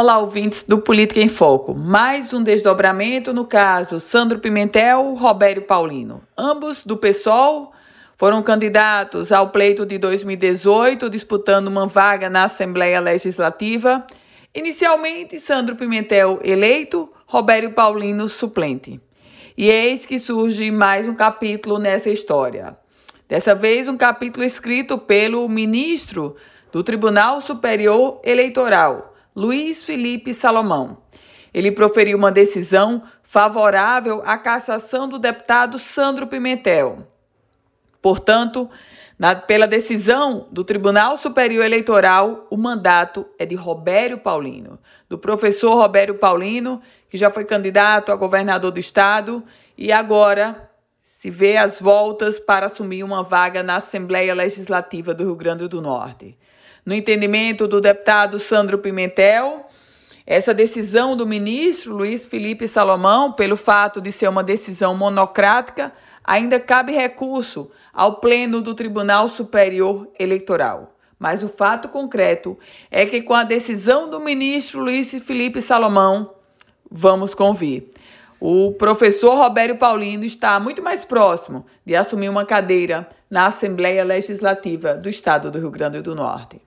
Olá, ouvintes do Política em Foco. Mais um desdobramento no caso Sandro Pimentel, Robério Paulino. Ambos do PSOL foram candidatos ao pleito de 2018, disputando uma vaga na Assembleia Legislativa. Inicialmente, Sandro Pimentel eleito, Robério Paulino suplente. E eis que surge mais um capítulo nessa história. Dessa vez, um capítulo escrito pelo ministro do Tribunal Superior Eleitoral, Luiz Felipe Salomão. Ele proferiu uma decisão favorável à cassação do deputado Sandro Pimentel. Portanto, na, pela decisão do Tribunal Superior Eleitoral, o mandato é de Robério Paulino, do professor Robério Paulino, que já foi candidato a governador do estado e agora se vê às voltas para assumir uma vaga na Assembleia Legislativa do Rio Grande do Norte. No entendimento do deputado Sandro Pimentel, essa decisão do ministro Luiz Felipe Salomão, pelo fato de ser uma decisão monocrática, ainda cabe recurso ao Pleno do Tribunal Superior Eleitoral. Mas o fato concreto é que, com a decisão do ministro Luiz Felipe Salomão, vamos convir. O professor Robério Paulino está muito mais próximo de assumir uma cadeira na Assembleia Legislativa do Estado do Rio Grande do Norte.